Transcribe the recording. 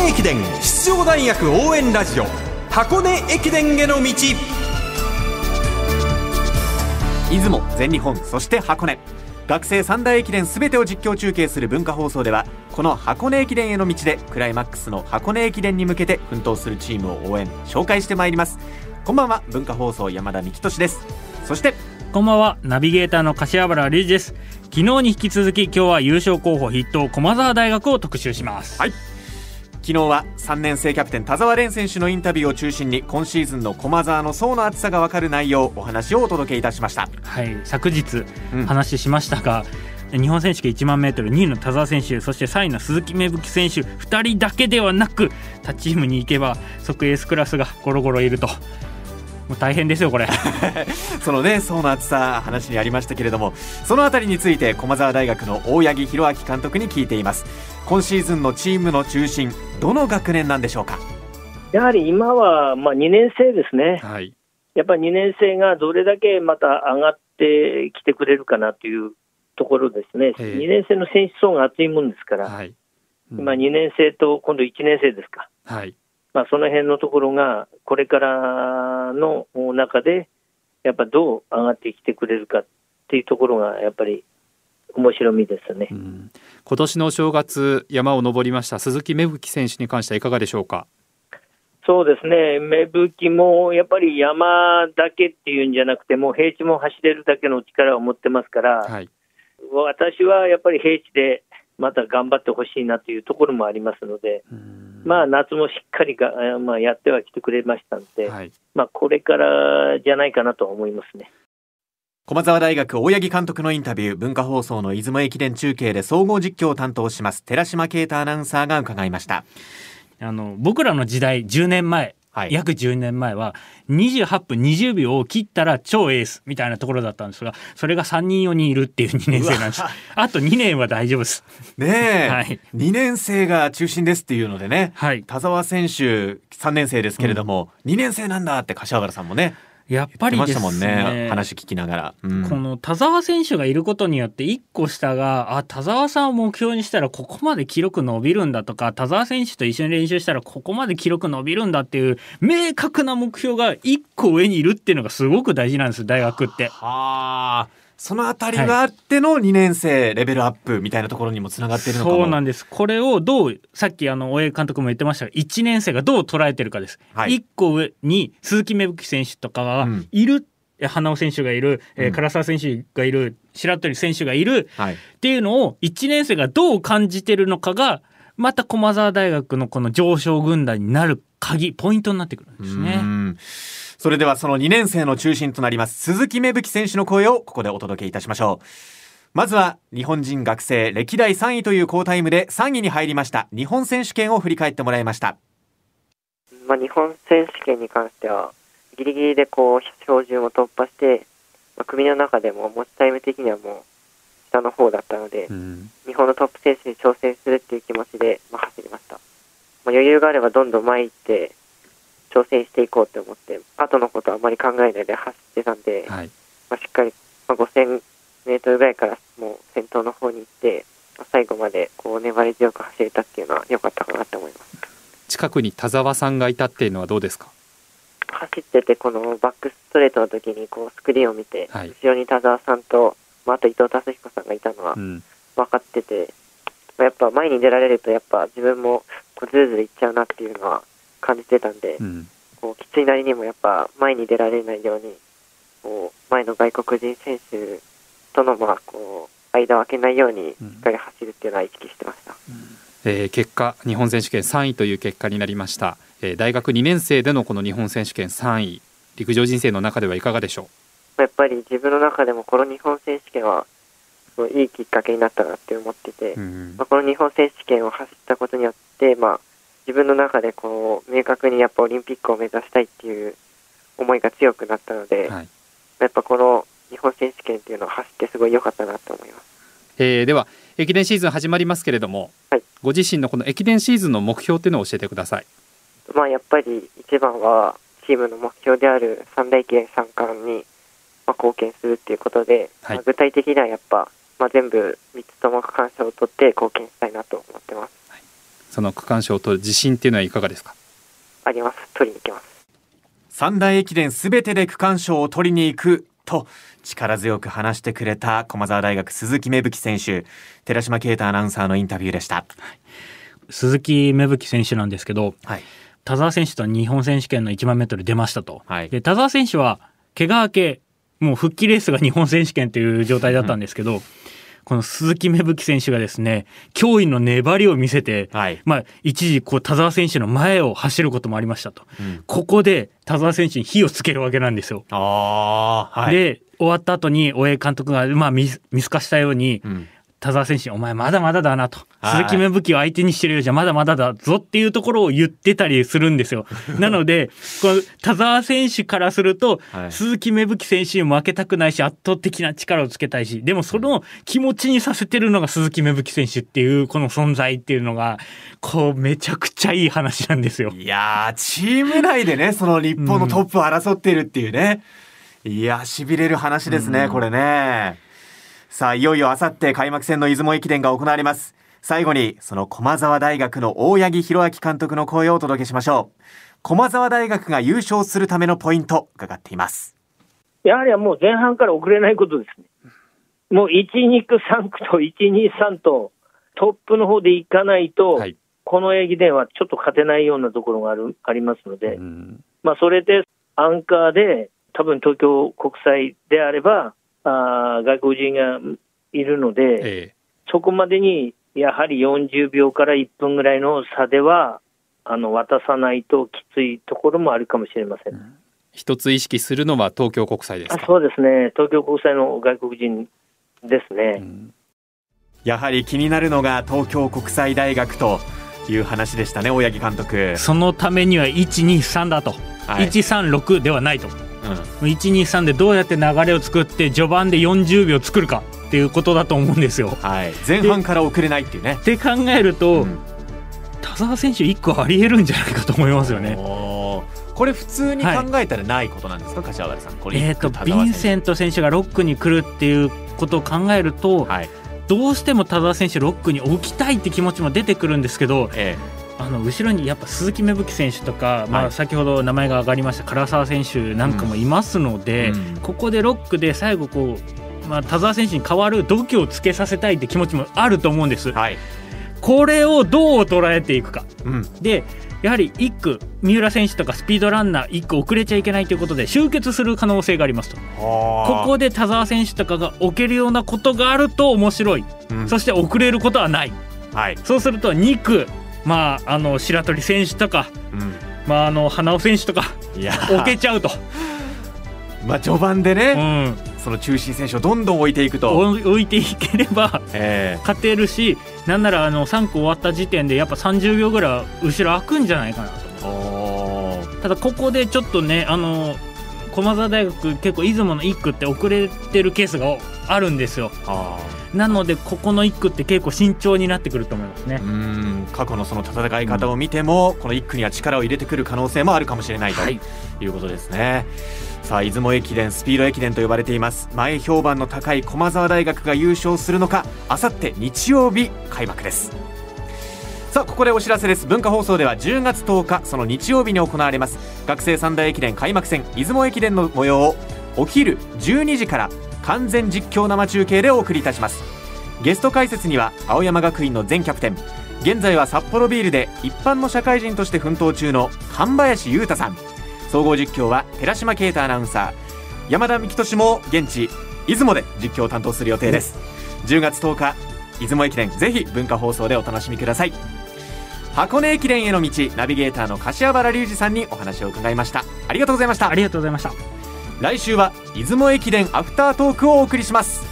根駅伝出場大学応援ラジオ箱根駅伝への道。出雲全日本そして箱根。学生三大駅伝すべてを実況中継する文化放送ではこの箱根駅伝への道でクライマックスの箱根駅伝に向けて奮闘するチームを応援紹介してまいります。こんばんは文化放送山田幹俊です。そしてこんばんはナビゲーターの柏原隆二です。昨日に引き続き今日は優勝候補筆頭駒澤大学を特集します。はい昨日は3年生キャプテン田澤廉選手のインタビューを中心に今シーズンの駒澤の層の厚さが分かる内容お話をお届けいたしました。はい。昨日うん。話しましたが、日本選手権1万メートル2位の田澤選手そして3位の鈴木芽吹選手2人だけではなく他チームに行けば即エースクラスがゴロゴロいるともう大変ですよこれ。そのね層の厚さ話にありましたけれどもそのあたりについて駒澤大学の大八木弘明監督に聞いています。今シーズンのチームの中心どの学年なんでしょうか？やはり今は、まあ、2年生ですね、はい。やっぱり2年生がどれだけまた上がってきてくれるかなというところですね、ええ。2年生の選手層が厚いもんですから、はい。今、2年生と今度1年生ですか、はいまあ、その辺のところが、これからの中で、やっぱどう上がってきてくれるかっていうところが、やっぱり面白みですね。うん。今年の正月山を登りました鈴木芽吹選手に関してはいかがでしょうか？そうですね、芽吹もやっぱり山だけっていうんじゃなくて、もう平地も走れるだけの力を持ってますから、はい。私はやっぱり平地でまた頑張ってほしいなというところもありますので、まあ、夏もしっかりが、えーまあ、やってはきてくれましたので、はい。まあ、これからじゃないかなと思いますね。駒澤大学大八木監督のインタビュー文化放送の出雲駅伝中継で総合実況を担当します寺島啓太アナウンサーが伺いました。あの僕らの時代10年前はい。約10年前は28分20秒を切ったら超エースみたいなところだったんですがそれが3人4人いるっていう2年生なんです。あと2年は大丈夫です。ねえ、はい。2年生が中心ですっていうのでね。はい。田澤選手3年生ですけれども、2年生なんだって柏原さんもねやっぱりですね。ね。話聞きながら、うん。この田澤選手がいることによって1個下があ田澤さんを目標にしたらここまで記録伸びるんだとか田澤選手と一緒に練習したらここまで記録伸びるんだっていう明確な目標が1個上にいるっていうのがすごく大事なんです大学って。はあそのあたりがあっての2年生レベルアップみたいなところにもつながっているのかも。そうなんです。これをどうさっきあの大江監督も言ってましたが1年生がどう捉えてるかです、はい。1個上に鈴木芽吹選手とかがうん。いる、え花尾選手がいる、えーうん。唐沢選手がいる。白鳥選手がいる。はい。っていうのを1年生がどう感じてるのかがまた駒澤大学のこの上昇軍団になる鍵ポイントになってくるんですうね。んそれではその2年生の中心となります鈴木芽吹選手の声をここでお届けいたしましょう。まずは日本人学生歴代3位という好タイムで3位に入りました日本選手権を振り返ってもらいました。まあ、日本選手権に関しては、ギリギリでこう標準を突破して、まあ、組の中でも持ちタイム的にはもう下の方だったので、うん。日本のトップ選手に挑戦するっていう気持ちで、まあ、走りました。まあ、余裕があればどんどん前行って挑戦していこうと思って、後のことはあまり考えないで走ってたんで、はい。まあ、しっかり、まあ、5000メートルぐらいからもう先頭の方に行って、まあ最後までこう粘り強く走れたっていうのは良かったかなと思います。近くに田澤さんがいたっていうのはどうですか？走ってて、このバックストレートの時にこうスクリーンを見て、はい。後ろに田澤さんと、まあ、あと伊藤達彦さんがいたのはうん。分かってて、まあやっぱ前に出られると、やっぱ自分もこうズルズルいっちゃうなっていうのは感じてたんで、うん。こうきついなりにもやっぱ前に出られないように、こう前の外国人選手とのまあこう間を空けないようにしっかり走るっていうのは意識してました。えー結果日本選手権3位という結果になりました、えー大学2年生でのこの日本選手権3位陸上人生の中ではいかがでしょやっぱり自分の中でもこの日本選手権はいいいきっかけになったなって思ってて、う、うん。まあ、この日本選手権を走ったことによって、まあ、自分の中でこう明確にやっぱオリンピックを目指したいっていう思いが強くなったので、はいやっぱこの日本選手権っていうのを走ってすごい良かったなと思います。えーでは駅伝シーズン始まりますけれども、はいご自身のこの駅伝シーズンの目標っていうのを教えてくださいまあ、やっぱり一番はチームの目標である三大駅伝三冠に、まあ、貢献するっていうことで、はいまあ具体的にはやっぱ、まあ、全部3つとも区間賞を取って貢献したいなと思ってます。その区間賞を取る自信っていうのはいかがですか？あります。取りに行きます。三大駅伝すべてで区間賞を取りに行くと力強く話してくれた駒澤大学鈴木芽吹選手。寺島啓太アナウンサーのインタビューでした。鈴木芽吹選手なんですけどはい。田澤選手と日本選手権の1万メートル出ましたと、はい。で田澤選手は怪我明けもう復帰レースが日本選手権という状態だったんですけど、この鈴木芽吹選手がですね驚異の粘りを見せて、はい。まあ、一時こう田澤選手の前を走ることもありましたと、うん。ここで田澤選手に火をつけるわけなんですよ。ああはい。で終わった後に大江監督が、まあ、見透かしたように、うん田澤選手に「お前まだまだだな」と「はい。鈴木芽吹を相手にしてるようじゃまだまだだぞ」っていうところを言ってたりするんですよ。なのでこの田澤選手からすると、はい。鈴木芽吹選手に負けたくないし圧倒的な力をつけたいしでもその気持ちにさせてるのが鈴木芽吹選手っていうこの存在っていうのがこうめちゃくちゃいい話なんですよ。いやーチーム内でねその日本のトップを争っているっていうね、いやしびれる話ですね、これねさあいよいよあさって開幕戦の出雲駅伝が行われます。最後にその駒澤大学の大八木弘明監督の声をお届けしましょう。駒澤大学が優勝するためのポイント伺っています。やはりもう前半から遅れないことですね。もう1、2区、3区と1、2、3とトップの方で行かないと、はい。この駅伝はちょっと勝てないようなところがあるありますので、うん。まあ、それでアンカーで、多分東京国際であれば、あー外国人がいるので、えそこまでにやはり40秒から1分ぐらいの差では、あの渡さないときついところもあるかもしれません。え一つ意識するのは東京国際ですか？あそうですね、東京国際の外国人ですね。うん。やはり気になるのが東京国際大学という話でしたね大八木監督、そのためには123だと、はい。136ではないとうん。123でどうやって流れを作って序盤で40秒作るかっていうことだと思うんですよ。はい、前半から遅れないっていうね。って考えると、うん。田澤選手1個ありえるんじゃないかと思いますよね。これ普通に考えたらないことなんですか、柏原さん。これえー、とヴィンセント選手が6区に来るっていうことを考えると、はい。どうしても田澤選手6区に置きたいって気持ちも出てくるんですけどえあの後ろにやっぱ鈴木芽吹選手とか、まあ、はい。先ほど名前が上がりました唐澤選手なんかもいますので、うん。ここで6区で最後こう、まあ、田澤選手に代わる度胸をつけさせたいって気持ちもあると思うんです。え。はい、これをどう捉えていくか。うん、でやはり1区三浦選手とかスピードランナー1区遅れちゃいけないということで集結する可能性がありますと。こここで田澤選手とかが置けるようなことがあると面白い、うん。そして遅れることはない。はい、そうすると2区まああの白鳥選手とか、うまあ、あの花尾選手とか置けちゃうと、まあ序盤でうね、ん、その中心選手をどんどん置いていくと、置いていければえ勝てるしなんならあの3区終わった時点でやっぱ30秒ぐらい後ろ空くんじゃないかなと。ただここでちょっとねあの駒澤大学結構出雲の1区って遅れてるケースがあるんですよ。あなのでここの1区って結構慎重になってくると思いますね。ーうん過去のその戦い方を見ても、この1区には力を入れてくる可能性もあるかもしれないとはい。いうことですね。さあ出雲駅伝スピード駅伝と呼ばれています。前評判の高い駒澤大学が優勝するのかあさって日曜日開幕です。さあここでお知らせです。文化放送では10月10日その日曜日に行われます学生三大駅伝開幕戦出雲駅伝の模様をお昼12時から完全実況生中継でお送りいたします。ゲスト解説には青山学院の前キャプテン現在は札幌ビールで一般の社会人として奮闘中の神林裕太さん。総合実況は寺島啓太アナウンサー。山田幹俊も現地出雲で実況を担当する予定です。10月10日出雲駅伝ぜひ文化放送でお楽しみください。箱根駅伝への道ナビゲーターの柏原隆二さんにお話を伺いました。ありがとうございました。ありがとうございました。来週は出雲駅伝アフタートークをお送りします。